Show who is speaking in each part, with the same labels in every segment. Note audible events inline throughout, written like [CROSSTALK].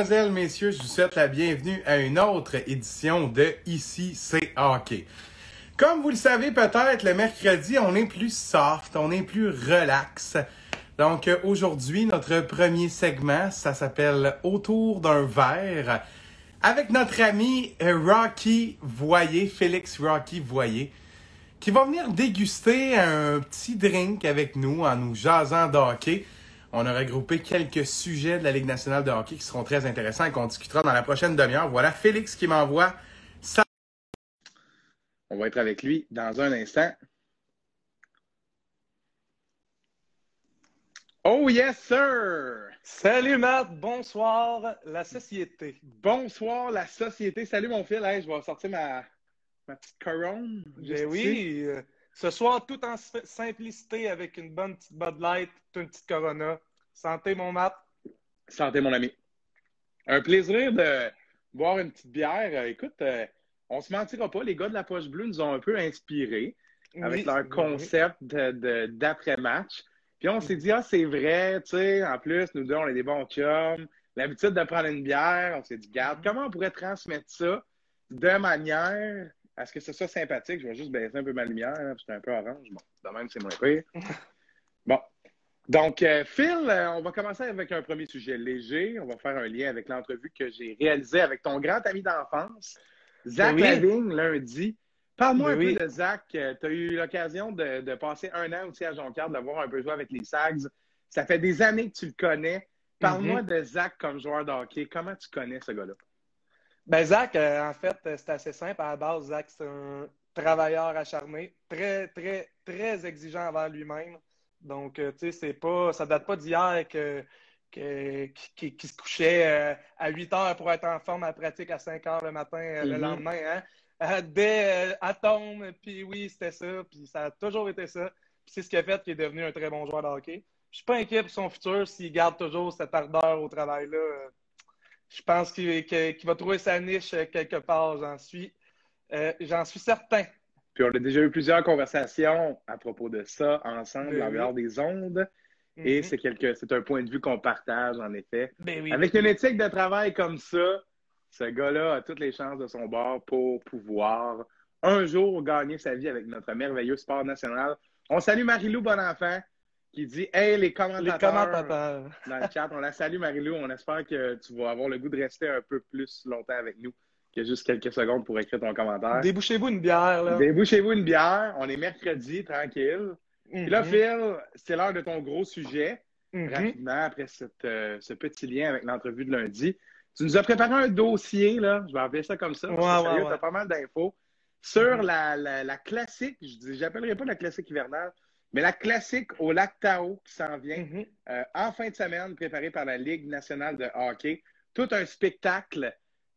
Speaker 1: Mesdemoiselles, messieurs, je vous souhaite la bienvenue à une autre édition de Ici c'est hockey. Comme vous le savez peut-être, le mercredi, on est plus soft, on est plus relax. Donc euh, aujourd'hui, notre premier segment, ça s'appelle Autour d'un verre avec notre ami euh, Rocky Voyer, Félix Rocky Voyer, qui va venir déguster un petit drink avec nous en nous jasant de hockey. On a regroupé quelques sujets de la Ligue nationale de hockey qui seront très intéressants et qu'on discutera dans la prochaine demi-heure. Voilà Félix qui m'envoie ça. On va être avec lui dans un instant. Oh yes, sir!
Speaker 2: Salut Matt, bonsoir la société.
Speaker 1: Bonsoir la société. Salut mon fils, je vais sortir ma, ma petite couronne.
Speaker 2: Ben oui, ce soir tout en simplicité avec une bonne petite Bud Light, une petite Corona. Santé mon Matt.
Speaker 1: Santé mon ami. Un plaisir de boire une petite bière. Euh, écoute, euh, on se mentira pas, les gars de la poche bleue nous ont un peu inspirés avec leur concept d'après-match. Puis on s'est dit, ah, c'est vrai, tu sais, en plus, nous deux, on est des bons chums. L'habitude de prendre une bière, on s'est dit, garde, mm-hmm. comment on pourrait transmettre ça de manière à ce que ce soit sympathique? Je vais juste baisser un peu ma lumière, hein, c'est un peu orange. Bon, de même, c'est moins pire. [LAUGHS] bon. Donc, euh, Phil, euh, on va commencer avec un premier sujet léger. On va faire un lien avec l'entrevue que j'ai réalisée avec ton grand ami d'enfance, Zach oui. lundi. Parle-moi un peu de Zach. Euh, tu as eu l'occasion de, passer un an aussi à Jonquière, de l'avoir un peu joué avec les Sags. Ça fait des années que tu le connais. Parle-moi mm-hmm. de Zach comme joueur de hockey. Comment tu connais ce gars-là?
Speaker 2: Ben Zach, euh, en fait, c'est assez simple. À la base, Zach, c'est un travailleur acharné, très, très, très exigeant envers lui-même. Donc, euh, tu sais, c'est pas, ça date pas d'hier que, qui, se couchait à 8 heures pour être en forme à pratique à 5 heures le matin le mm-hmm. lendemain. Hein? Euh, euh, atomes, puis oui, c'était ça, puis ça a toujours été ça. Puis c'est ce qui a fait qu'il est devenu un très bon joueur de hockey. Je suis pas inquiet pour son futur s'il garde toujours cette ardeur au travail-là. Euh, je pense qu'il va trouver sa niche quelque part, j'en suis, j'en suis certain.
Speaker 1: Puis on a déjà eu plusieurs conversations à propos de ça ensemble ben en dehors des ondes. Et mm-hmm. c'est un point de vue qu'on partage, en effet.
Speaker 2: Ben
Speaker 1: Avec une éthique de travail comme ça, ce gars-là a toutes les chances de son bord pour pouvoir un jour gagner sa vie avec notre merveilleux sport national. On salue Marilou Bonenfant qui dit Hey, les commentateurs, dans le chat. On la salue, Marilou. On espère que tu vas avoir le goût de rester un peu plus longtemps avec nous que juste quelques secondes pour écrire ton commentaire.
Speaker 2: Débouchez-vous une bière. Là.
Speaker 1: Débouchez-vous une bière. On est mercredi, tranquille. Puis là, mhm. Phil, c'est l'heure de ton gros sujet. Mhm. Rapidement, après euh, ce petit lien avec l'entrevue de lundi. Tu nous as préparé un dossier, là, je vais appeler ça comme ça.
Speaker 2: Ouais, ouais,
Speaker 1: Tu as pas mal d'infos sur mm-hmm. la, la, la, classique, je n'appellerai pas la classique hivernale, mais la classique au lac Tao qui s'en vient mm-hmm. euh, en fin de semaine, préparée par la Ligue nationale de hockey. Tout un spectacle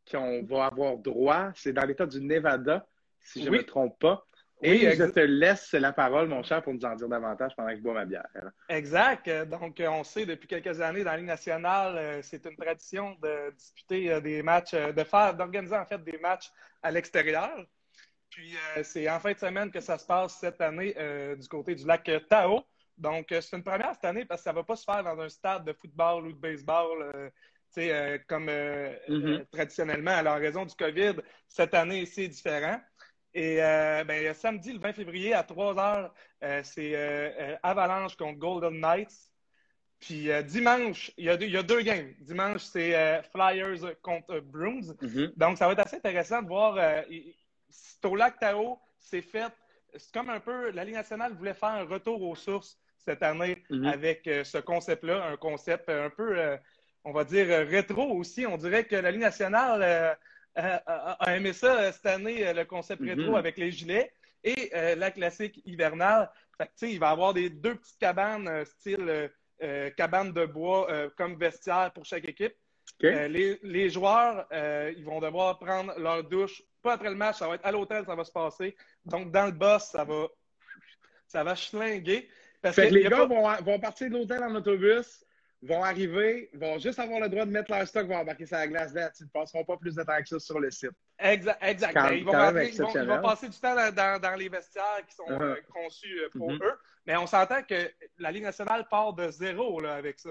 Speaker 1: qu'on va avoir droit. C'est dans l'État du Nevada, si je ne me trompe pas. Et je te laisse la parole, mon cher, pour nous en dire davantage pendant que je bois ma bière.
Speaker 2: Exact. Donc, euh, on sait depuis quelques années dans la Ligue nationale, euh, c'est une tradition de disputer euh, des matchs, de faire, d'organiser en fait des matchs à l'extérieur. Puis, c'est en fin de semaine que ça se passe cette année du côté du lac Tao. Donc, c'est une première cette année parce que ça ne va pas se faire dans un stade de football ou de baseball. comme mm-hmm. traditionnellement, à la raison du COVID, cette année, c'est différent. Et euh, ben, samedi, le 20 février, à 3 h, euh, c'est euh, Avalanche contre Golden Knights. Puis dimanche, il y, a deux, il y, a deux, games. Dimanche, c'est Flyers contre Bruins.
Speaker 1: Mm-hmm.
Speaker 2: Donc, ça va être assez intéressant de voir. C'est au lac Tao, c'est fait. C'est comme un peu. La Ligue nationale voulait faire un retour aux sources cette année
Speaker 1: mm-hmm.
Speaker 2: avec ce concept-là. Un concept un peu, on va dire, rétro aussi. On dirait que la Ligue nationale a, aimé ça euh, cette année, euh, le concept rétro avec les gilets et euh, la classique hivernale. Fait il va y avoir des deux petites cabanes, style cabane de bois, comme vestiaire pour chaque équipe. Les, les, joueurs, ils vont devoir prendre leur douche, pas après le match, ça va être à l'hôtel, ça va se passer. Donc, dans le boss, ça va, ça va schlinguer.
Speaker 1: Parce que, les gars vont, vont partir de l'hôtel en autobus, vont arriver, vont juste avoir le droit de mettre leur stock, vont embarquer sur la glace là. Ils ne passeront pas plus de temps que ça sur le site.
Speaker 2: Exact. exact. Ben, ils, vont passer du temps dans, les vestiaires qui sont uh-huh. conçus pour mm-hmm. eux. Mais on s'entend que la Ligue nationale part de zéro là, avec ça.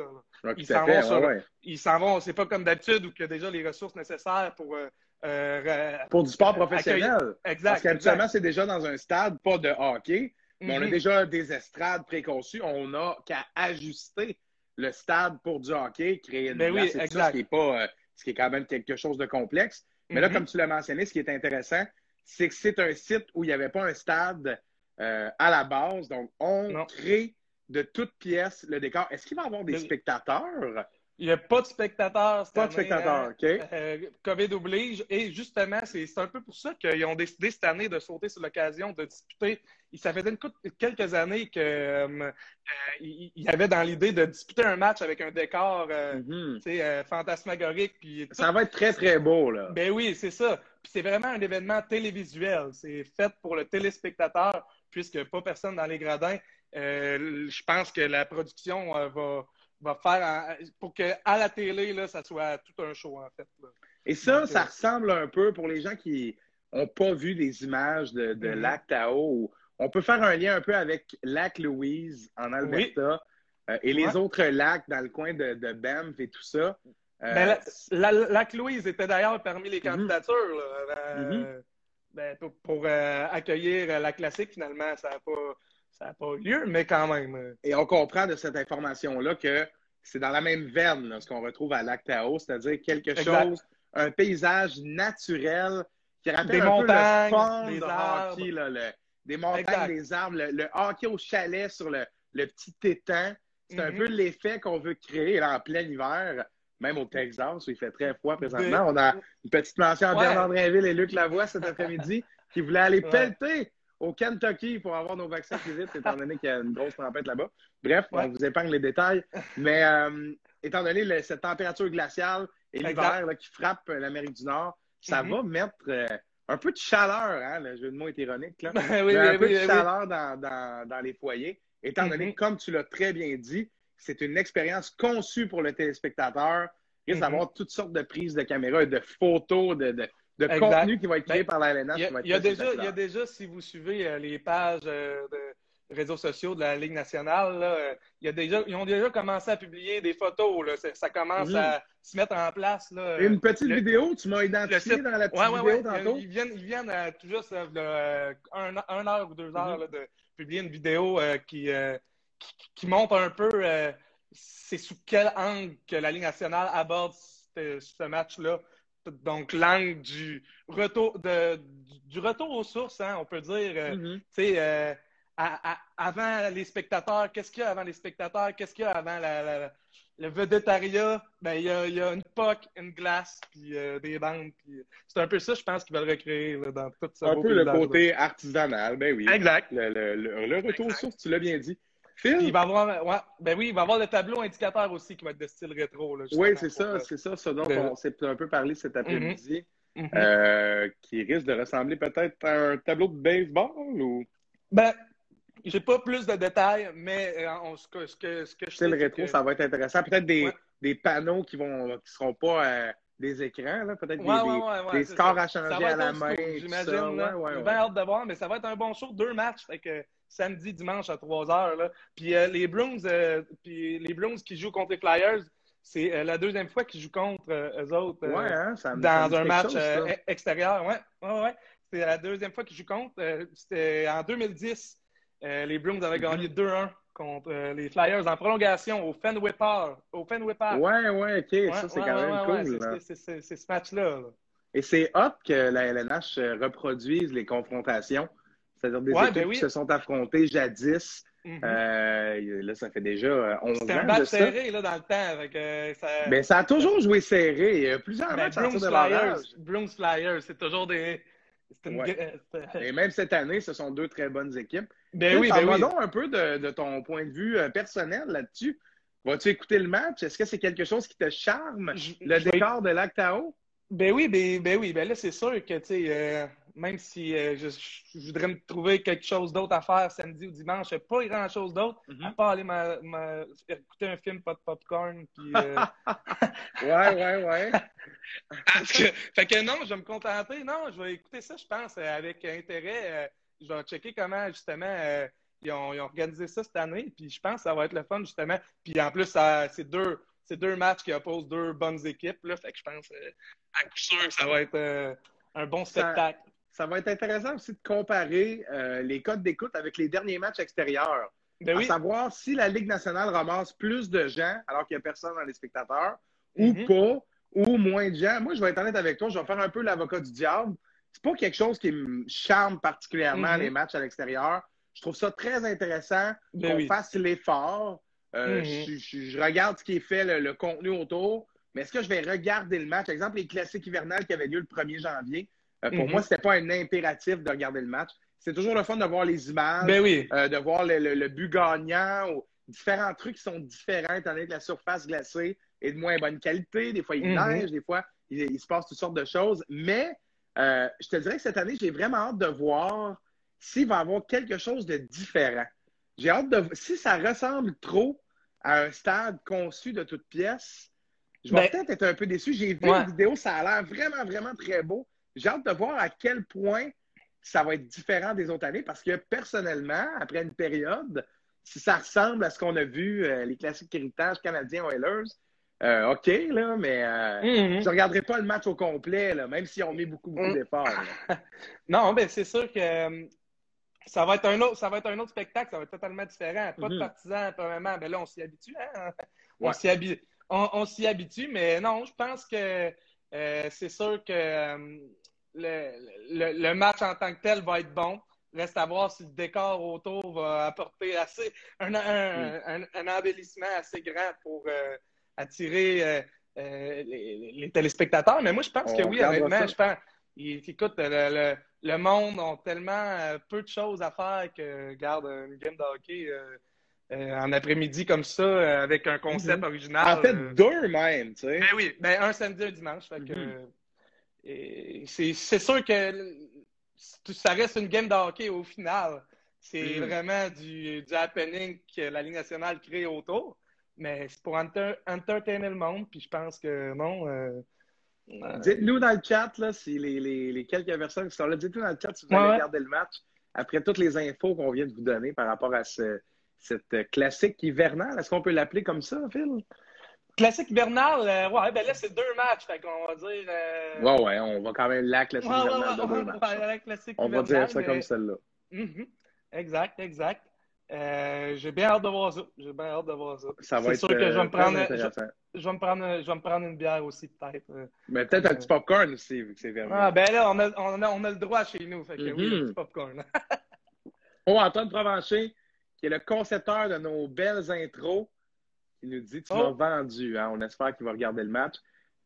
Speaker 1: Ils s'en vont,
Speaker 2: Ils s'en vont. C'est pas comme d'habitude où il y a déjà les ressources nécessaires pour. Euh, euh,
Speaker 1: pour du sport professionnel. Exact. Parce qu'habituellement, c'est déjà dans un stade, pas de hockey, mais on a mhm. déjà des estrades préconçues. On n'a qu'à ajuster le stade pour du hockey, créer une
Speaker 2: ben place,
Speaker 1: ce qui est pas, euh, ce qui est quand même quelque chose de complexe. Mais là, mhm. comme tu l'as mentionné, ce qui est intéressant, c'est que c'est un site où il n'y avait pas un stade euh, à la base. Donc, on crée de toutes pièces le décor. Est-ce qu'il va y avoir des spectateurs?
Speaker 2: Il n'y a pas de spectateurs.
Speaker 1: Cette pas de spectateurs, hein. OK.
Speaker 2: Euh, COVID oblige. Et justement, c'est un peu pour ça qu'ils ont décidé cette année de sauter sur l'occasion de disputer. Ça faisait quelques années qu'ils euh, y avait dans l'idée de disputer un match avec un décor mm-hmm. fantasmagorique. Puis
Speaker 1: ça va être très, très beau. Là.
Speaker 2: Ben oui, c'est ça. c'est vraiment un événement télévisuel. C'est fait pour le téléspectateur puisque pas personne dans les gradins, euh, je pense que la production euh, va, faire pour qu'à la télé, là, ça soit tout un show, en fait.
Speaker 1: Et ça, ça euh, ressemble un peu pour les gens qui n'ont pas vu des images de, de mm-hmm. Lac Tao. On peut faire un lien un peu avec Lac Louise en Alberta et les autres lacs dans le coin de, de Banff et tout ça.
Speaker 2: Ben, Lac Louise était d'ailleurs parmi les mm-hmm. candidatures. Mm-hmm. Ben, pour, euh, accueillir euh, la classique, finalement, ça n'a pas, pas lieu, mais quand même.
Speaker 1: Et on comprend de cette information-là que c'est dans la même veine ce qu'on retrouve à Lactao, c'est-à-dire quelque chose, un paysage naturel qui rappelle
Speaker 2: des
Speaker 1: un
Speaker 2: montagnes,
Speaker 1: peu
Speaker 2: le
Speaker 1: des hockey, des montagnes, des arbres, le, hockey au chalet sur le, petit étang. C'est un mm-hmm. peu l'effet qu'on veut créer là, en plein hiver même au Texas où il fait très froid présentement. On a une petite mention à Bernard Drinville et Luc Lavoie cet après-midi qui voulaient aller pelleter au Kentucky pour avoir nos vaccins plus vite, étant [LAUGHS] donné qu'il y a une grosse tempête là-bas. Bref, on vous épargne les détails. Mais euh, étant donné cette température glaciale et l'hiver qui frappe l'Amérique du Nord, ça mm-hmm. va mettre euh, un peu de chaleur, hein, le jeu de mots est ironique, là. [LAUGHS]
Speaker 2: oui,
Speaker 1: un
Speaker 2: peu
Speaker 1: de chaleur dans, les foyers, étant donné, mm-hmm. comme tu l'as très bien dit, c'est une expérience conçue pour le téléspectateur. Il risque mm-hmm. d'avoir toutes sortes de prises de caméra et de photos, de, de, contenu qui va être créé ben, par la LNH.
Speaker 2: Il y, a, déjà, il y a déjà, si vous suivez euh, les pages euh, de réseaux sociaux de la Ligue nationale, euh, y a déjà, ils ont déjà commencé à publier des photos. Ça commence à se mettre en place. Là,
Speaker 1: une petite vidéo, tu m'as identifié dans la petite vidéo tantôt?
Speaker 2: Ils viennent, ils viennent tout juste un, heure ou deux heures mm-hmm. de publier une vidéo qui qui, montre un peu c'est sous quel angle que la Ligue nationale aborde ce, match-là. Donc, l'angle du retour de, du retour aux sources, hein, on peut dire. Euh, mm-hmm. euh, avant les spectateurs, qu'est-ce qu'il y a avant les spectateurs? Qu'est-ce qu'il y a avant le vedettariat? Ben, il, y a, il y a une POC, une glace, puis des bandes. C'est un peu ça, je pense, qu'ils veulent recréer dans tout ça.
Speaker 1: Un peu le côté artisanal, ben oui.
Speaker 2: Exact.
Speaker 1: Le, retour aux sources, tu l'as bien dit
Speaker 2: il va avoir, ouais, ben oui, il va avoir le tableau indicateur aussi qui va être de style rétro.
Speaker 1: oui, c'est ça, c'est ça, ce dont on s'est un peu parlé cet après-midi, mhm. Mhm. Euh, qui risque de ressembler peut-être à un tableau de baseball ou?
Speaker 2: Ben, j'ai pas plus de détails, mais euh, ce, que, ce, que, ce que je
Speaker 1: sais. le rétro, ça va être intéressant. Peut-être des, des, panneaux qui vont qui seront pas euh, des écrans, peut-être des, des, scores à changer à la main.
Speaker 2: J'imagine. J'ai bien hâte de voir, mais ça va être un bon show, deux matchs. Fait que samedi, dimanche à 3 h. Puis euh, les Bruins, euh, puis les Bruins qui jouent contre les Flyers, c'est euh, la deuxième fois qu'ils jouent contre eux autres
Speaker 1: hein,
Speaker 2: dans un match extérieur. Ouais, ouais, ouais. C'est la deuxième fois qu'ils jouent contre. C'était en 2010. les Bruins avaient gagné 2-1 mm-hmm. contre les Flyers en prolongation au Fenway Park. Au Fenway Park.
Speaker 1: Ouais, ouais, OK. ça, c'est quand même
Speaker 2: cool. C'est ce match-là.
Speaker 1: Et c'est hot que la LNH reproduise les confrontations c'est-à-dire des équipes ben qui se sont affrontées jadis. Mm-hmm. euh, là, ça fait déjà 11 ans. C'était un
Speaker 2: match serré là, dans le temps. Euh, ça...
Speaker 1: Ben, ça a toujours joué serré. Il y a plusieurs ben, matchs
Speaker 2: Bruins Flyers, Flyers, c'est toujours des.
Speaker 1: Et même cette année, ce sont deux très bonnes équipes.
Speaker 2: Ben oui, ben oui.
Speaker 1: donc un peu de, de, ton point de vue euh, personnel là-dessus. Vas-tu écouter le match? Est-ce que c'est quelque chose qui te charme, le décor de l'Actao?
Speaker 2: Ben oui, ben, ben oui. Ben là, c'est sûr que, tu sais, euh, même si euh, je, voudrais me trouver quelque chose d'autre à faire samedi ou dimanche, pas grand-chose d'autre, mm-hmm. à part aller écouter un film, pas de popcorn. Puis,
Speaker 1: euh... [LAUGHS] ouais, ouais, ouais. [LAUGHS]
Speaker 2: fait que non, je vais me contenter. Non, je vais écouter ça, je pense, avec intérêt. je vais checker comment, justement, ils ont, organisé ça cette année. Puis je pense que ça va être le fun, justement. Puis en plus, c'est deux, deux matchs qui opposent deux bonnes équipes. Là, fait que je pense euh, à coup sûr que ça va être euh, un bon spectacle.
Speaker 1: Ça, va être intéressant aussi de comparer euh, les codes d'écoute avec les derniers matchs extérieurs. Ben à savoir si la Ligue nationale ramasse plus de gens alors qu'il n'y a personne dans les spectateurs ou mm-hmm. pas, ou moins de gens. Moi, je vais être honnête avec toi, je vais faire un peu l'avocat du diable. C'est pas quelque chose qui me charme particulièrement mm-hmm. les matchs à l'extérieur. Je trouve ça très intéressant ben qu'on fasse l'effort. Euh, mm-hmm. je, regarde ce qui est fait, le, contenu autour, mais est-ce que je vais regarder le match? Par exemple, les classiques hivernales qui avaient lieu le 1er janvier, euh, pour mm-hmm. moi, ce n'était pas un impératif de regarder le match. C'est toujours le fun de voir les images,
Speaker 2: ben euh,
Speaker 1: de voir le, but gagnant ou différents trucs qui sont différents étant donné que la surface glacée est de moins bonne qualité. Des fois, il mm-hmm. neige, des fois, il, se passe toutes sortes de choses. Mais je te dirais que cette année, j'ai vraiment hâte de voir s'il va y avoir quelque chose de différent. J'ai hâte de. Si ça ressemble trop à un stade conçu de toutes pièces, je vais ben, peut-être être un peu déçu. J'ai vu la vidéo, ça a l'air vraiment, vraiment très beau. J'ai hâte de voir à quel point ça va être différent des autres années parce que personnellement, après une période, si ça ressemble à ce qu'on a vu, euh, les classiques héritage canadiens Oilers, euh, OK, là, mais euh, mm-hmm. je ne regarderai pas le match au complet, là, même si on met beaucoup, beaucoup mm. d'efforts. [LAUGHS]
Speaker 2: non, ben c'est sûr que ça va être un autre, ça va être un autre spectacle, ça va être totalement différent. Pas de mhm. partisans, premièrement. Ben là, on s'y habitue, hein? On s'y habitue. On, habitue, mais non, je pense que euh, c'est sûr que euh, le, match en tant que tel va être bon. Reste à voir si le décor autour va apporter assez un, un, embellissement assez grand pour euh, attirer les, téléspectateurs. Mais moi, je pense que oui, honnêtement, je pense. écoute, le le monde a tellement euh, peu de choses à faire que, garde, une game de hockey euh, euh, en après-midi comme ça, avec un concept mhm. original.
Speaker 1: En fait, deux même, tu sais.
Speaker 2: Ben oui, ben un samedi, un dimanche. Fait que, mhm. C'est sûr que ça reste une game de hockey au final. C'est mhm. vraiment du, du, happening que la Ligue nationale crée autour. Mais c'est pour entertainer le monde, puis je pense que non.
Speaker 1: Dites-nous dans le chat, là, si les, les, quelques personnes qui sont là, dites-nous dans le chat si vous avez regardé le match après toutes les infos qu'on vient de vous donner par rapport à ce, cette classique hivernale. Est-ce qu'on peut l'appeler comme ça, Phil?
Speaker 2: Classique hivernale, euh, ouais, ben là, c'est deux matchs, fait qu'on va dire. Euh...
Speaker 1: Ouais, ouais, on va quand même la classique de deux matchs. on va dire ça comme celle-là.
Speaker 2: Mm-hmm. Exact, exact. Euh, j'ai bien hâte de voir ça. J'ai bien hâte de voir ça. Ça va être sûr que je vais me prendre. Je, vais me prendre, je vais me prendre une bière aussi, peut-être.
Speaker 1: Mais peut-être un petit popcorn aussi, vu que c'est
Speaker 2: vraiment. Ah, ben là, on a, on, a, on a, le droit chez nous. Fait que oui, un mm-hmm. petit popcorn. [LAUGHS]
Speaker 1: oh, Antoine Provencher, qui est le concepteur de nos belles intros, qui nous dit Tu m'as oh. vendu. Hein? On espère qu'il va regarder le match.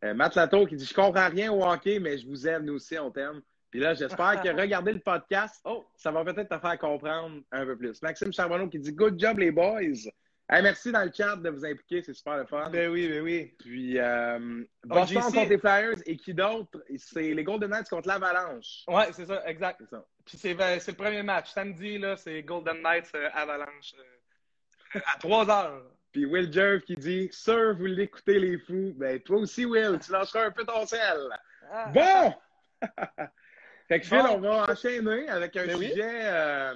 Speaker 1: Euh, Matt Latour qui dit Je comprends rien au hockey, mais je vous aime, nous aussi, on t'aime. Puis là, j'espère que [LAUGHS] regarder le podcast, oh, ça va peut-être te faire comprendre un peu plus. Maxime Charbonneau qui dit Good job, les boys. merci dans le chat de vous impliquer, c'est super le fun.
Speaker 2: Ben oui, ben oui.
Speaker 1: Puis, euh, Boston contre les Flyers et qui d'autre? C'est les Golden Knights contre l'Avalanche.
Speaker 2: Ouais, c'est ça, exact. C'est ça. Puis c'est, ben, le premier match. Samedi, là, c'est Golden Knights euh, Avalanche euh, à 3 heures.
Speaker 1: Puis Will Jerv qui dit Sir, vous l'écoutez, les fous. Ben, toi aussi, Will, tu lanceras un peu ton sel. Ah. Bon! [LAUGHS] Fait que Phil, on va enchaîner avec un ben sujet. Euh,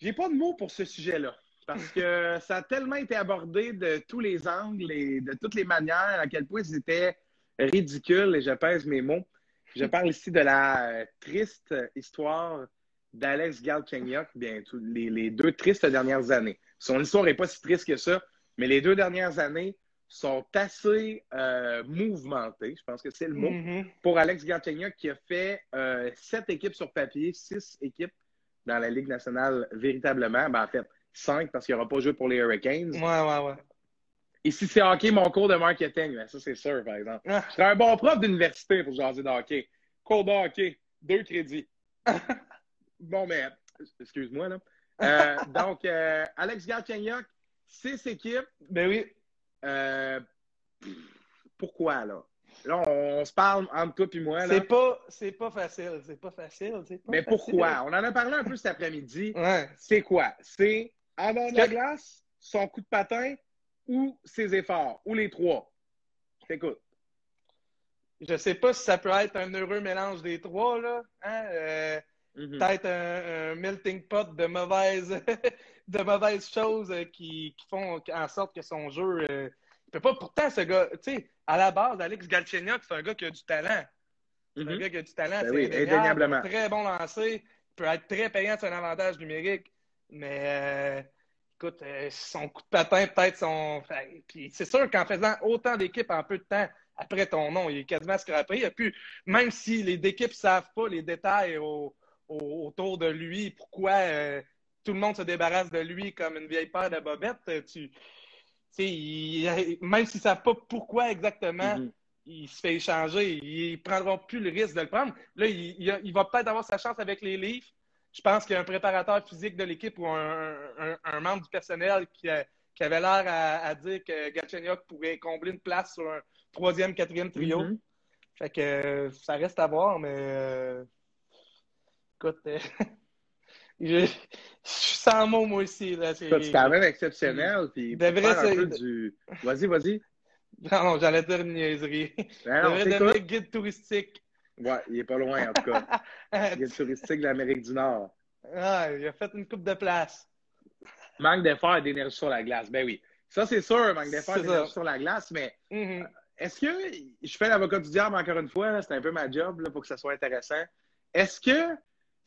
Speaker 1: j'ai pas de mots pour ce sujet-là. Parce que [LAUGHS] ça a tellement été abordé de tous les angles et de toutes les manières, à quel point c'était ridicule, et je pèse mes mots. Je [LAUGHS] parle ici de la triste histoire d'Alex Galchenyuk, bien, les, les, deux tristes dernières années. Son histoire n'est pas si triste que ça, mais les deux dernières années sont assez euh, mouvementés, je pense que c'est le mot, mm-hmm. pour Alex Galchenyuk qui a fait euh, sept équipes sur papier, six équipes dans la Ligue nationale véritablement. Ben, en fait, cinq parce qu'il n'aura pas joué pour les Hurricanes.
Speaker 2: Ouais, ouais, ouais.
Speaker 1: Et si c'est hockey, mon cours de marketing, ben, ça c'est sûr, par exemple. Ah. Je serais un bon prof d'université pour jaser de hockey. Cours de hockey, deux crédits. [LAUGHS] bon, mais, excuse-moi, là. Euh, donc, Alex Galchenyuk, six équipes.
Speaker 2: Ben oui.
Speaker 1: Euh, pourquoi, là? Là, on, se parle entre toi et moi.
Speaker 2: C'est pas, c'est pas facile. C'est pas facile.
Speaker 1: Mais pourquoi? On en a parlé un peu cet après-midi. C'est quoi? C'est avant de la glace, son coup de patin ou ses efforts? Ou les trois? Je t'écoute.
Speaker 2: je sais pas si ça peut être un heureux mélange des trois, là. Hein? Euh, mm-hmm. Peut-être un, melting pot de mauvaises, [LAUGHS] de mauvaises choses qui, qui, font en sorte que son jeu. Euh, il peut pas. Pourtant, ce gars, tu sais, à la base, Alex Galchenyuk, c'est un gars qui a du talent. C'est un mm-hmm. gars qui a du talent. Ben c'est indéniablement. Très bon lancé. Il peut être très payant sur un avantage numérique. Mais euh, écoute, son coup de patin, peut-être son. Puis c'est sûr qu'en faisant autant d'équipes en peu de temps, après ton nom. Il est quasiment scrappé. Et puis, même si les équipes ne savent pas les détails autour de lui, pourquoi euh, tout le monde se débarrasse de lui comme une vieille paire de bobettes, tu, même s'ils ne savent pas pourquoi exactement mm-hmm. il se fait échanger, ils ne prendront plus le risque de le prendre. Là, il, va peut-être avoir sa chance avec les livres. Je pense qu'il y a un préparateur physique de l'équipe ou un, membre du personnel qui, avait l'air à, dire que Galchenyuk pourrait combler une place sur un, troisième, quatrième trio. Mm-hmm. Fait que euh, ça reste à voir, mais euh, écoute, euh, [LAUGHS] je, suis sans mots moi aussi.
Speaker 1: C'est quand même exceptionnel. Puis devrait un du... Vas-y, vas-y.
Speaker 2: Non, non, j'allais dire une niaiserie. Ben devrait devenir guide touristique.
Speaker 1: Ouais, il est pas loin en tout cas. [LAUGHS] guide touristique de l'Amérique du Nord.
Speaker 2: Ah, il a fait une coupe de place.
Speaker 1: Manque d'effort et d'énergie sur la glace. Ben oui. Ça, c'est sûr, manque d'effort et d'énergie sur la glace, mais mm-hmm. Est-ce que, je fais l'avocat du diable encore une fois, c'est un peu ma job là, pour que ça soit intéressant. Est-ce que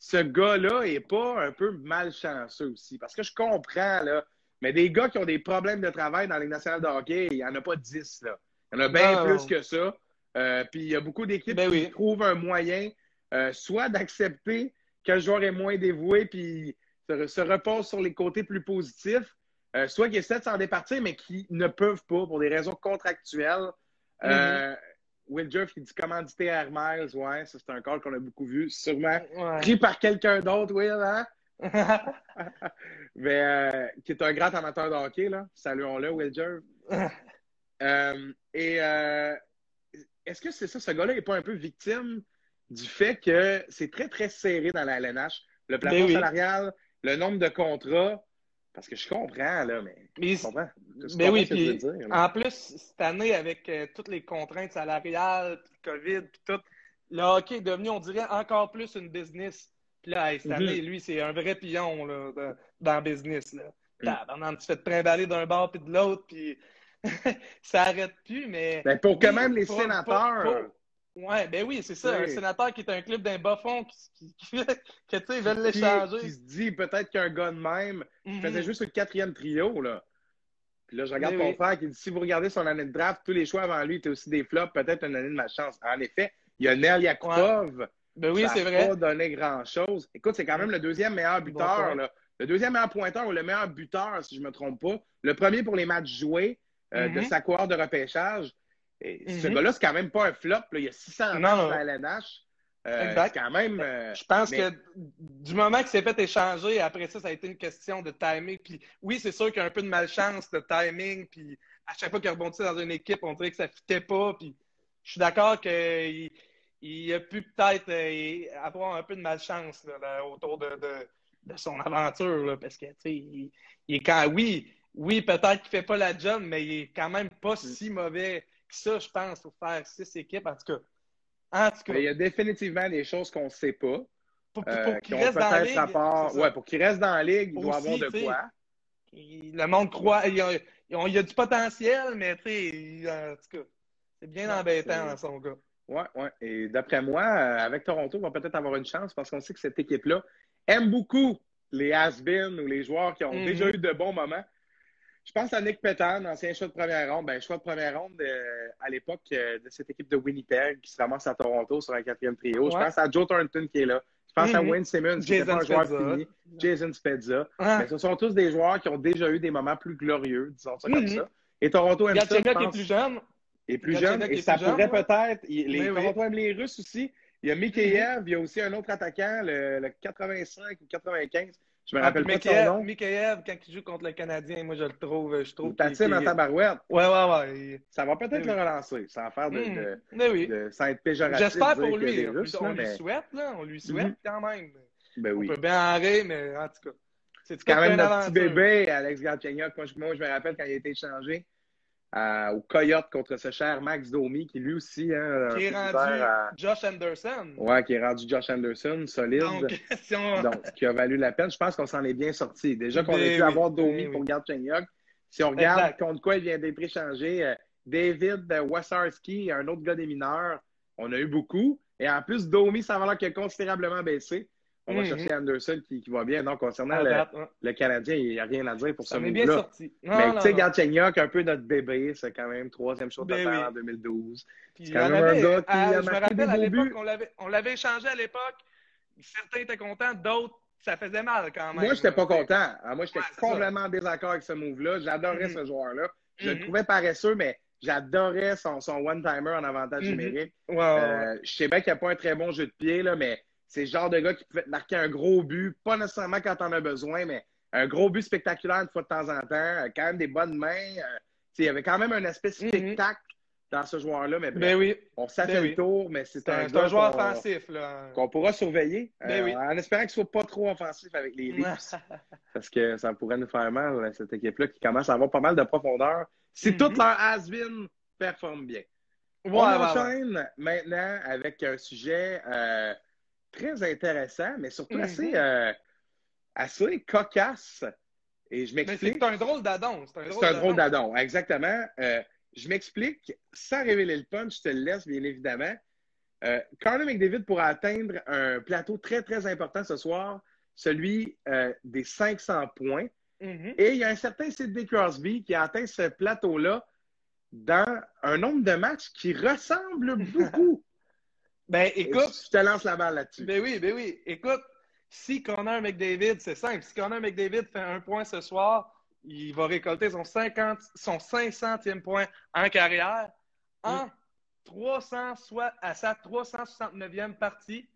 Speaker 1: ce gars-là est pas un peu malchanceux aussi? Parce que je comprends, là, mais des gars qui ont des problèmes de travail dans les nationales de hockey, il n'y en a pas dix. Là. Il y en a bien plus que ça. Euh, puis il y a beaucoup d'équipes ben qui trouvent un moyen euh, soit d'accepter que le joueur est moins dévoué puis se, repose sur les côtés plus positifs, euh, soit qu'ils essaient de s'en départir, mais qui ne peuvent pas pour des raisons contractuelles. Euh, Will Jeff qui dit commandité Air Miles, ouais, ça c'est un call qu'on a beaucoup vu, sûrement pris par quelqu'un d'autre, Will, hein? [LAUGHS] Mais euh, qui est un grand amateur de hockey, là. Saluons-le, Will. [LAUGHS] Euh, et est-ce que c'est ça, ce gars-là n'est pas un peu victime du fait que c'est très, très serré dans la LNH? Le plafond ben salarial, le nombre de contrats, parce que je comprends, là, mais. mais je comprends.
Speaker 2: mais oui, puis en plus, cette année, avec euh, toutes les contraintes salariales, puis le COVID, puis tout, le hockey est devenu, on dirait, encore plus une business. Puis là, cette mhm. année, lui, c'est un vrai pion là, dans, le business. Là. Mm. tu fais te trimballer d'un bord puis de l'autre, puis [LAUGHS] ça n'arrête plus, mais.
Speaker 1: Ben, pour que même les sénateurs.
Speaker 2: Ouais, ben oui, c'est ça. Un sénateur qui est un club d'un bas fond qui, qui, qui, [LAUGHS] que, tu sais, veulent l'échanger.
Speaker 1: Qui se dit peut-être qu'un gars de même mm faisait juste le quatrième trio, là. Puis là, je regarde ton frère qui dit si vous regardez son année de draft, tous les choix avant lui étaient aussi des flops, peut-être une année de malchance. En effet, il y a Nel Yakupov.
Speaker 2: Ben oui, c'est vrai.
Speaker 1: pas donné grand-chose. Écoute, c'est quand même le deuxième meilleur buteur, là. Le deuxième meilleur pointeur ou le meilleur buteur, si je ne me trompe pas. Le premier pour les matchs joués euh, de mm-hmm. sa cohorte de repêchage. Ce mhm. gars-là, c'est quand même pas un flop. Il y a 600 matchs à la. Euh, quand même. Euh,
Speaker 2: je pense que du moment qu'il s'est fait échanger, après ça, ça a été une question de timing. Puis oui, c'est sûr qu'il y a un peu de malchance de timing. Puis à chaque fois qu'il rebondissait dans une équipe, on dirait que ça ne fitait pas. Puis je suis d'accord qu'il il a pu peut-être euh, avoir un peu de malchance autour de, son aventure. parce que, tu sais, il, est quand. Oui, oui peut-être qu'il ne fait pas la job, mais il est quand même pas mm. si mauvais ça, je pense, pour faire six équipes, en tout cas. En tout
Speaker 1: cas. il y a définitivement des choses qu'on ne sait pas.
Speaker 2: Pour, euh, qu'il reste dans la ligue.
Speaker 1: Ouais, pour qu'il reste dans la ligue, il doit avoir de quoi.
Speaker 2: Le monde croit. Il y a, il y a du potentiel, mais tu sais, en tout cas, c'est bien embêtant dans son cas.
Speaker 1: Oui, oui. Et d'après moi, euh, avec Toronto, on va peut-être avoir une chance parce qu'on sait que cette équipe-là aime beaucoup les has ou les joueurs qui ont mm-hmm. déjà eu de bons moments. Je pense à Nick Petan, ancien choix de première ronde. Ben, choix de première ronde euh, à l'époque euh, de cette équipe de Winnipeg qui se ramasse à Toronto sur un quatrième trio. Je pense à Joe Thornton qui est là. Je pense à mm-hmm. Wayne Simmons qui est un joueur fini. Jason Spezza. Ah. Ben, ce sont tous des joueurs qui ont déjà eu des moments plus glorieux, disons ça comme mm-hmm. ça. Et Toronto aime ça.
Speaker 2: qui est plus jeune.
Speaker 1: Et plus jeune. Et ça pourrait peut-être. Les Toronto aiment les Russes aussi. Il y a Mikheyev, il y a aussi un autre attaquant, le, le 85 ou 95. Je me ah, rappelle pas son nom.
Speaker 2: Quand il joue contre le Canadien, moi, je le trouve. Je trouve
Speaker 1: Tatine dans ta barouette.
Speaker 2: Ouais, ouais, ouais.
Speaker 1: Ça va peut-être le relancer, sans faire de.
Speaker 2: Hmm.
Speaker 1: de,
Speaker 2: oui.
Speaker 1: de sans être péjoratif.
Speaker 2: J'espère pour lui. on lui souhaite, là. On lui souhaite mhm. quand même.
Speaker 1: Ben oui.
Speaker 2: On peut bien en rire, mais en tout cas.
Speaker 1: C'est quand même notre petit bébé, Alex Galchenyuk. Moi, moi, je me rappelle quand il a été échangé au Coyote contre ce cher Max Domi, qui lui aussi. Hein,
Speaker 2: qui est rendu Josh Anderson.
Speaker 1: Ouais, qui est rendu Josh Anderson, solide. Donc, [LAUGHS] qui a valu la peine. Je pense qu'on s'en est bien sorti. Déjà qu'on a ben avoir Domi ben pour Garde Chenyok. Si on regarde contre quoi il vient d'être échangé, euh, David Wasarski, un autre gars des mineurs, on a eu beaucoup. Et en plus, Domi, ça va qui a considérablement baissé. On va chercher Anderson qui, va bien. Donc, concernant le, Canadien, il n'y a rien à dire pour ça. On est bien sorti. Mais tu sais, Gatchenyok, un peu notre bébé, c'est quand même troisième chose de faire en 2012.
Speaker 2: C'est quand même un gars qui a Je me rappelle à l'époque, on l'avait échangé à l'époque. Certains étaient contents, d'autres, ça faisait mal quand même.
Speaker 1: Moi, je n'étais pas content. Ah, moi, j'étais complètement en désaccord avec ce move-là. J'adorais mm-hmm. ce joueur-là. Je le mm-hmm. trouvais paresseux, mais j'adorais son, son one-timer en avantage numérique. Euh, je sais bien qu'il n'y a pas un très bon jeu de pied, là, mais c'est le genre de gars qui peut te marquer un gros but, pas nécessairement quand on a besoin, mais un gros but spectaculaire une fois de temps en temps, euh, quand même des bonnes mains. Euh, il y avait quand même un aspect mhm. spectacle dans ce joueur-là, mais
Speaker 2: ben oui.
Speaker 1: on s'est fait ben le tour, mais c'est un,
Speaker 2: un, joueur offensif.
Speaker 1: Qu'on pourra surveiller,
Speaker 2: ben
Speaker 1: euh, en espérant qu'il ne soit pas trop offensif avec les Leafs, [LAUGHS] parce que ça pourrait nous faire mal, cette équipe-là qui commence à avoir pas mal de profondeur. Si mm toute leur has-been performe bien. on enchaîne maintenant avec un sujet très intéressant, mais surtout assez, mhm. euh, assez cocasse. Et je m'explique.
Speaker 2: C'est un drôle d'adon.
Speaker 1: C'est un drôle d'adon, exactement. Euh, je m'explique, sans révéler le punch, je te le laisse, bien évidemment. Euh, McDavid pourra atteindre un plateau très, très important ce soir, celui euh, des 500 points. Mhm. Et il y a un certain Sidney Crosby qui a atteint ce plateau-là dans un nombre de matchs qui ressemble [LAUGHS] beaucoup
Speaker 2: ben, écoute.
Speaker 1: Je te lance la balle là-dessus.
Speaker 2: Ben oui, ben oui. Écoute, si Connor McDavid, c'est simple, si Connor McDavid fait un point ce soir, il va récolter son, 50, son 500e point en carrière en 300, soit à sa 369e partie,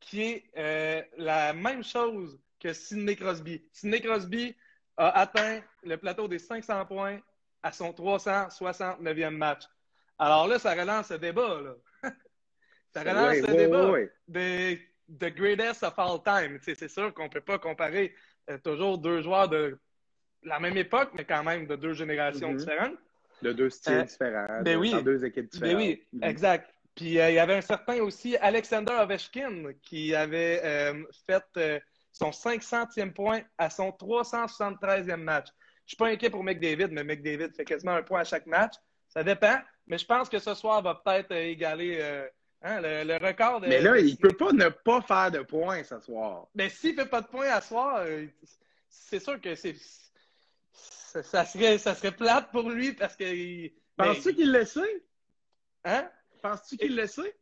Speaker 2: qui est euh, la même chose que Sidney Crosby. Sidney Crosby a atteint le plateau des 500 points à son 369e match. Alors là, ça relance ce débat. Là. Ça relance le débat de the greatest of all time. C'est sûr qu'on ne peut pas comparer euh, toujours deux joueurs de la même époque, mais quand même de deux générations mm-hmm. différentes.
Speaker 1: De deux styles euh, différents, ben de, deux équipes ben différentes.
Speaker 2: oui, mm-hmm. exact. Puis euh, il y avait un certain aussi Alexander Ovechkin qui avait fait son 500e point à son 373e match. Je ne suis pas inquiet pour McDavid, mais McDavid fait quasiment un point à chaque match. Ça dépend, mais je pense que ce soir va peut-être égaler Hein, le, record
Speaker 1: Mais là, il ne peut pas ne pas faire de points ce soir.
Speaker 2: Mais s'il ne fait pas de points à soir, euh, c'est sûr que c'est. Ça serait, ça serait plate pour lui parce que.
Speaker 1: Penses-tu qu'il le sait?
Speaker 2: Hein?
Speaker 1: Penses-tu qu'il le sait?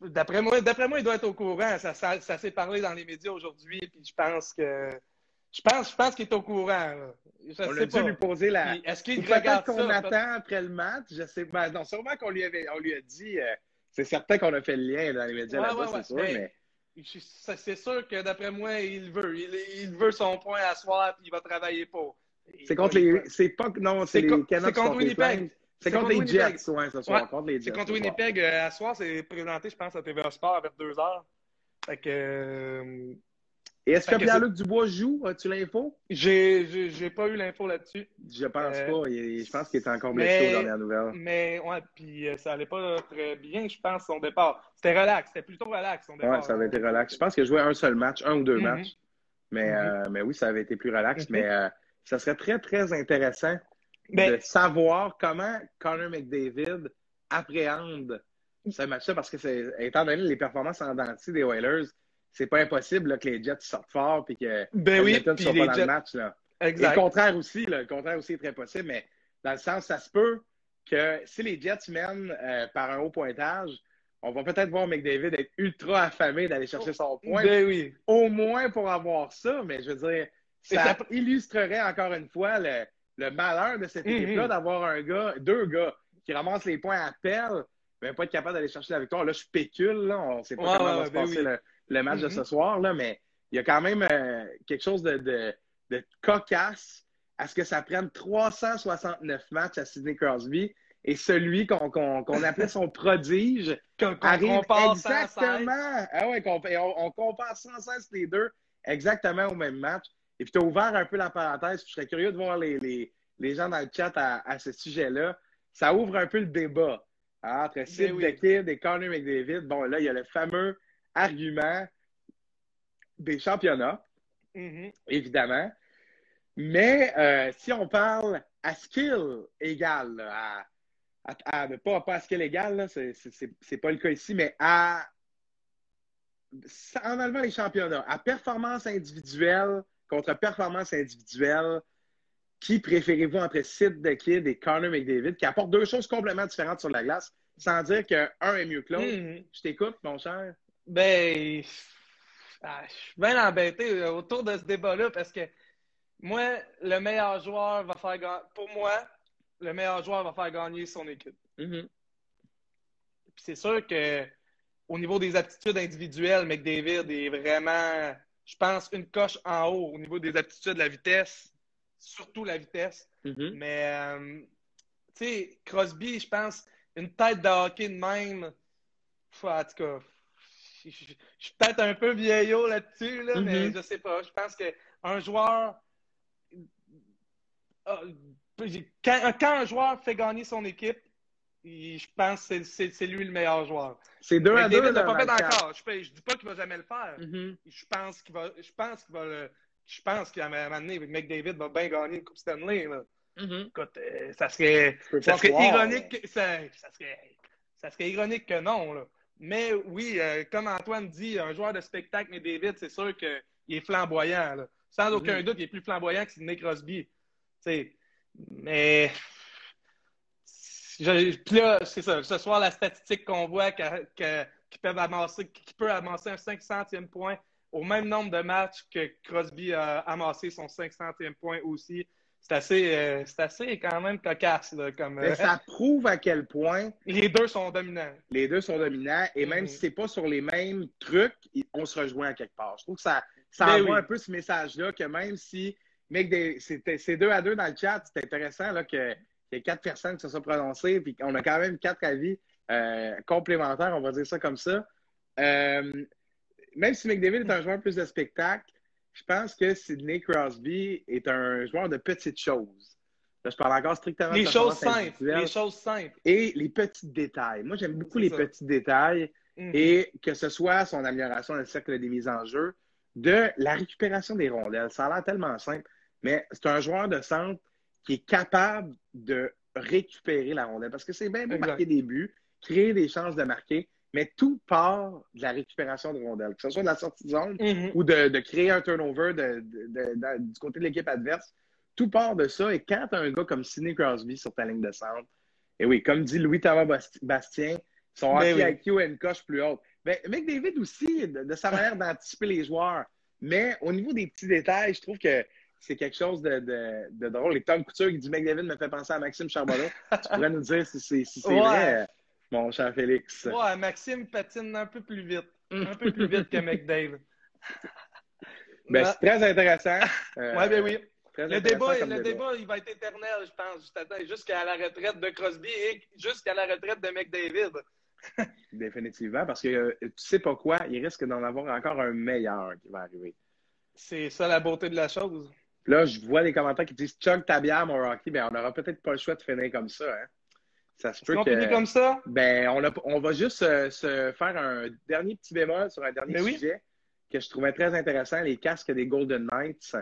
Speaker 2: D'après moi, d'après moi, il doit être au courant. Ça, ça, s'est parlé dans les médias aujourd'hui, puis je pense que. Je pense, je pense qu'il est au courant.
Speaker 1: on a dû lui poser la.
Speaker 2: Est-ce qu'il regarde
Speaker 1: qu'on attend après le match? Je sais pas. Ben, non, sûrement qu'on lui avait, on lui a dit. Euh, c'est certain qu'on a fait le lien dans les médias là-bas, c'est sûr, mais.
Speaker 2: C'est sûr que d'après moi, il veut. Il, veut son point à soir et il va travailler pour.
Speaker 1: C'est contre les. C'est pas. Non, c'est les C'est contre Winnipeg. C'est contre, les Jets, ouais, ce soir.
Speaker 2: C'est contre Winnipeg. Euh, à soir, c'est présenté, je pense, à TVA Sport deux heures. Fait que. Euh,
Speaker 1: et est-ce que, Pierre-Luc Dubois joue? As-tu l'info?
Speaker 2: J'ai, j'ai pas eu l'info là-dessus.
Speaker 1: Je pense euh, pas. je pense qu'il est encore blessé aux dernières nouvelles.
Speaker 2: Mais ouais, puis euh, ça allait pas très bien, je pense, son départ. C'était relax, c'était plutôt relax son départ.
Speaker 1: Ouais, ça avait été relax. Je pense qu'il a joué un seul match, un ou deux mm-hmm. matchs. Mais, mm-hmm. euh, mais oui, ça avait été plus relax. Mm-hmm. Mais ça serait très, très intéressant de savoir comment Connor McDavid appréhende ce match-là parce que étant donné les performances en dentiste des Oilers, c'est pas impossible que les Jets sortent fort et que
Speaker 2: ben oui,
Speaker 1: ne soient pas dans le match. Là. le contraire aussi, le contraire aussi est très possible, mais dans le sens, ça se peut que si les Jets mènent euh, par un haut pointage, on va peut-être voir McDavid être ultra affamé d'aller chercher son point.
Speaker 2: Ben oui.
Speaker 1: Au moins pour avoir ça, mais je veux dire, ça, illustrerait encore une fois le, malheur de cette mm-hmm. équipe-là d'avoir un gars, deux gars qui ramassent les points à pelle, mais pas être capable d'aller chercher la victoire. Là, je spécule, là, on ne sait pas comment va se ben passer le, le match de ce mm-hmm. soir, là, mais il y a quand même euh, quelque chose de, de, cocasse à ce que ça prenne 369 matchs à Sidney Crosby et celui qu'on appelait son [LAUGHS] prodige
Speaker 2: qu'on arrive
Speaker 1: exactement. Ah ouais, on, on, compare sans cesse les deux exactement au même match. Et puis tu as ouvert un peu la parenthèse. Je serais curieux de voir les, les gens dans le chat à, ce sujet-là. Ça ouvre un peu le débat hein, entre Sid ben Kid et Connor McDavid. Bon, là, il y a le fameux argument des championnats, mm-hmm. évidemment. Mais euh, si on parle à skill égal, à, pas, pas, à skill égal, c'est pas le cas ici, mais à en enlevant les championnats, à performance individuelle contre performance individuelle, qui préférez-vous entre Sid the Kid et Connor McDavid, qui apportent deux choses complètement différentes sur la glace, sans dire qu'un est mieux que l'autre? Mm-hmm. Je t'écoute, mon cher.
Speaker 2: Ben, ah, je suis bien embêté autour de ce débat-là parce que moi, le meilleur joueur va faire pour moi, le meilleur joueur va faire gagner son équipe. Mm-hmm. C'est sûr que au niveau des aptitudes individuelles, McDavid est vraiment, je pense, une coche en haut au niveau des aptitudes, la vitesse, surtout la vitesse. Mm-hmm. Mais, euh, tu sais, Crosby, je pense, une tête de hockey de même, en tout cas, je, suis peut-être un peu vieillot là-dessus, là, mais mm-hmm. je sais pas. Je pense qu'un joueur ah, quand, un joueur fait gagner son équipe, je pense que c'est lui le meilleur joueur.
Speaker 1: C'est deux à deux.
Speaker 2: pas fait encore. Je ne dis pas qu'il va jamais le faire. Mm-hmm. Je pense qu'il va, je pense qu'il va le, je pense qu'à un moment donné, McDavid va bien gagner une Coupe Stanley. Mm-hmm. Écoute, euh, ça serait, ça serait ironique, ça, ça, serait, ça serait ironique que non. Là. Mais oui, euh, comme Antoine dit, un joueur de spectacle, McDavid, c'est sûr qu'il est flamboyant. Là. Sans mm-hmm. aucun doute, il est plus flamboyant que Sidney Crosby mais. Puis là, c'est ça. Ce soir, la statistique qu'on voit qui, peuvent amasser, qui peut amasser un 500e point au même nombre de matchs que Crosby a amassé son 500e point aussi. C'est assez, euh, assez quand même cocasse. comme,
Speaker 1: Mais euh, ça prouve à quel point. [LAUGHS]
Speaker 2: Les deux sont dominants.
Speaker 1: Les deux sont dominants. Et même mm-hmm. si ce n'est pas sur les mêmes trucs, on se rejoint à quelque part. Je trouve que ça, ça ben envoie un peu ce message-là que même si Mec, c'est deux à deux dans le chat. C'est intéressant là, qu'il y ait quatre personnes qui se soient prononcées, puis qu'on a quand même quatre avis euh, complémentaires, on va dire ça comme ça. Même si McDavid est un joueur plus de spectacle, je pense que Sidney Crosby est un joueur de petites choses. Là, je parle encore strictement
Speaker 2: les choses simples. Les choses simples.
Speaker 1: Et les petits détails. Moi, j'aime beaucoup les petits détails. Mm-hmm. Et que ce soit son amélioration dans le cercle des mises en jeu, de la récupération des rondelles. Ça a l'air tellement simple mais c'est un joueur de centre qui est capable de récupérer la rondelle. Parce que c'est bien beau marquer des buts, créer des chances de marquer, mais tout part de la récupération de rondelles. Que ce soit de la sortie de zone mm-hmm. ou de, créer un turnover du côté de l'équipe adverse. Tout part de ça. Et quand tu as un gars comme Sidney Crosby sur ta ligne de centre, et oui, comme dit Louis-Thomas Bastien, son ben hockey IQ a une coche plus haute. Mais ben, David aussi, de sa manière d'anticiper les joueurs. Mais au niveau des petits détails, je trouve que c'est quelque chose de, de, drôle. Et Tom Couture qui dit McDavid me fait penser à Maxime Charbonneau. tu pourrais nous dire si c'est si vrai, mon cher Félix.
Speaker 2: Ouais, Maxime patine un peu plus vite. Un peu plus vite que McDavid. [LAUGHS]
Speaker 1: ben, c'est très intéressant.
Speaker 2: Euh, oui, ben oui. Le débat, le débat, il va être éternel, je pense, jusqu'à la retraite de Crosby et jusqu'à la retraite de McDavid. [LAUGHS]
Speaker 1: Définitivement, parce que euh, tu sais pas quoi, il risque d'en avoir encore un meilleur qui va arriver.
Speaker 2: C'est ça la beauté de la chose.
Speaker 1: Là, je vois des commentaires qui disent Chug ta bière, mon Rocky. Ben, on n'aura peut-être pas le choix de finir comme ça. Hein?
Speaker 2: Ça se peut que. finit comme ça?
Speaker 1: Ben, on, on va juste euh, se faire un dernier petit bémol sur un dernier ben sujet que je trouvais très intéressant les casques des Golden Knights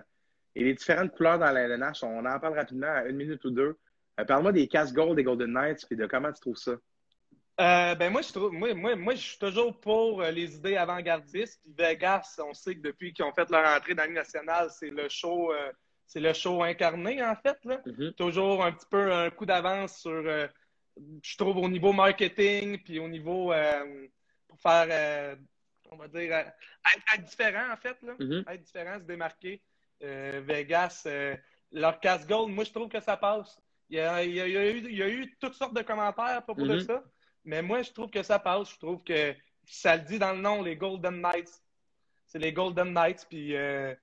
Speaker 1: et les différentes couleurs dans la LNH. On en parle rapidement à une minute ou deux. Euh, parle-moi des casques gold des Golden Knights et de comment tu trouves ça?
Speaker 2: Euh, ben moi je trouve, moi, moi, moi, je suis toujours pour les idées avant-gardistes. Vegas, on sait que depuis qu'ils ont fait leur entrée dans la nationale, c'est le show, euh, c'est le show incarné en fait. Là. Mm-hmm. Toujours un petit peu un coup d'avance sur, je trouve au niveau marketing, puis au niveau pour faire, on va dire, être, différent en fait, là. Mm-hmm. être différent, se démarquer. Vegas, leur casse gold, moi je trouve que ça passe. Il y a, il y a, eu, il y a eu, toutes sortes de commentaires à propos de mm-hmm. ça. Mais moi, je trouve que ça passe. Je trouve que ça le dit dans le nom, les Golden Knights. C'est les Golden Knights. Puis euh,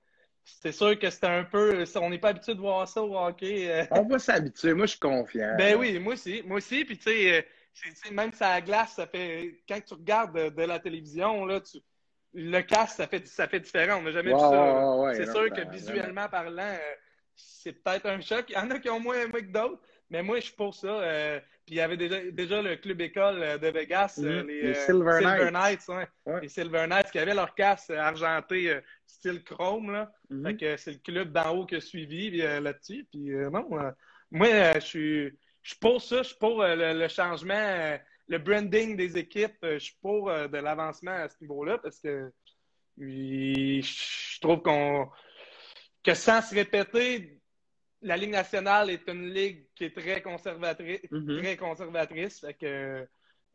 Speaker 2: c'est sûr que c'était un peu. On n'est pas habitué de voir ça au hockey. Euh.
Speaker 1: On va s'habituer. Moi, je suis confiant.
Speaker 2: Ben oui, moi aussi. Moi aussi. Puis tu sais, euh, même ça glace, ça fait. Quand tu regardes de, la télévision, là, tu... le casque, ça fait, ça fait différent. On n'a jamais vu ça. c'est sûr que visuellement parlant, c'est peut-être un choc. Il y en a qui ont moins aimé que d'autres, mais moi, je suis pour ça. Euh, puis il y avait déjà, déjà, le club école euh, de Vegas, euh,
Speaker 1: Mhm.
Speaker 2: les,
Speaker 1: Les
Speaker 2: euh,
Speaker 1: Silver Knights.
Speaker 2: Knights, ouais.
Speaker 1: Ouais.
Speaker 2: Les Silver Knights qui avaient leur casse argenté euh, style chrome. Là.
Speaker 1: Mhm.
Speaker 2: Fait que c'est le club d'en haut qui a suivi euh, là-dessus. Puis euh, non, moi, je suis je suis pour ça. Je suis pour le, le changement, le branding des équipes. je suis pour de l'avancement à ce niveau-là parce que je trouve qu'on que sans se répéter, la Ligue nationale est une ligue qui est très conservatrice.
Speaker 1: Mhm.
Speaker 2: Très conservatrice. Fait que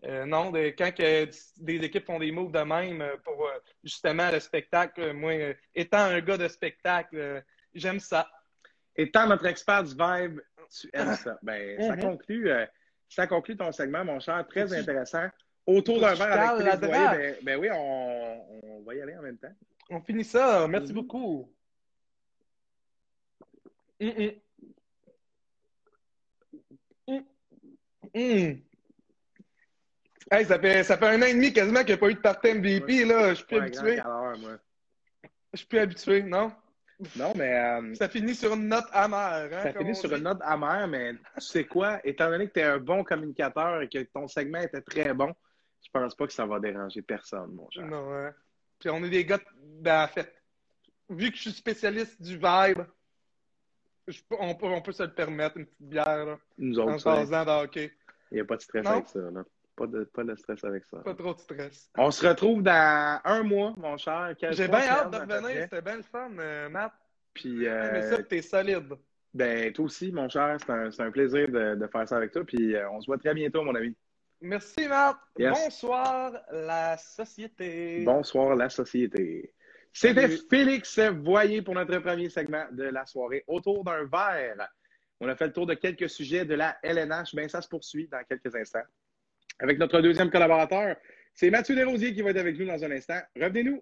Speaker 2: euh, non, de- quand que des équipes font des moves de même euh, pour euh, justement le spectacle, moi, étant un gars de spectacle, j'aime ça.
Speaker 1: Étant notre expert du vibe, tu aimes ça. Ben, ça
Speaker 2: Mhm.
Speaker 1: conclut, euh, ça conclut ton segment, mon cher. Très intéressant. Autour d'un verre avec Boyer,
Speaker 2: drape?
Speaker 1: ben, ben oui, on, on va y aller en même temps.
Speaker 2: On finit ça. Merci
Speaker 1: Mhm.
Speaker 2: beaucoup. Hum. Hum. Hum. Hey, ça fait, ça fait un an et demi quasiment qu'il n'y a pas eu de party MVP. Là. Je suis plus
Speaker 1: Ouais,
Speaker 2: habitué.
Speaker 1: moi.
Speaker 2: Je suis plus habitué, non?
Speaker 1: Non, mais euh,
Speaker 2: Ça finit sur une note amère. Hein,
Speaker 1: ça finit sur
Speaker 2: dit.
Speaker 1: une note amère, mais tu sais quoi? Étant donné que tu es un bon communicateur et que ton segment était très bon, je pense pas que ça va déranger personne, mon cher.
Speaker 2: Non, hein. Puis on est des gars, ben, en fait, vu que je suis spécialiste du vibe, je on, peut, on peut se le permettre, une petite bière, là,
Speaker 1: Nous
Speaker 2: en jasant de hockey.
Speaker 1: il n'y a pas de stress
Speaker 2: Non?
Speaker 1: avec ça. Là. Pas, de, pas de stress avec ça.
Speaker 2: Pas trop de stress.
Speaker 1: On se retrouve dans un mois, mon cher.
Speaker 2: J'ai bien hâte de revenir, c'était bien le fun, euh, Matt.
Speaker 1: Puis,
Speaker 2: Mais
Speaker 1: euh,
Speaker 2: ça, t'es solide.
Speaker 1: ben, toi aussi, mon cher, c'est un, un plaisir de, de faire ça avec toi. Puis, euh, on se voit très bientôt, mon ami.
Speaker 2: Merci, Matt.
Speaker 1: Yes.
Speaker 2: Bonsoir, la société.
Speaker 1: Bonsoir, la société. C'était. Félix Voyer pour notre premier segment de la soirée autour d'un verre. On a fait le tour de quelques sujets de la LNH. Ben, ça se poursuit dans quelques instants. Avec notre deuxième collaborateur, c'est Mathieu Desrosiers qui va être avec nous dans un instant. Revenez-nous.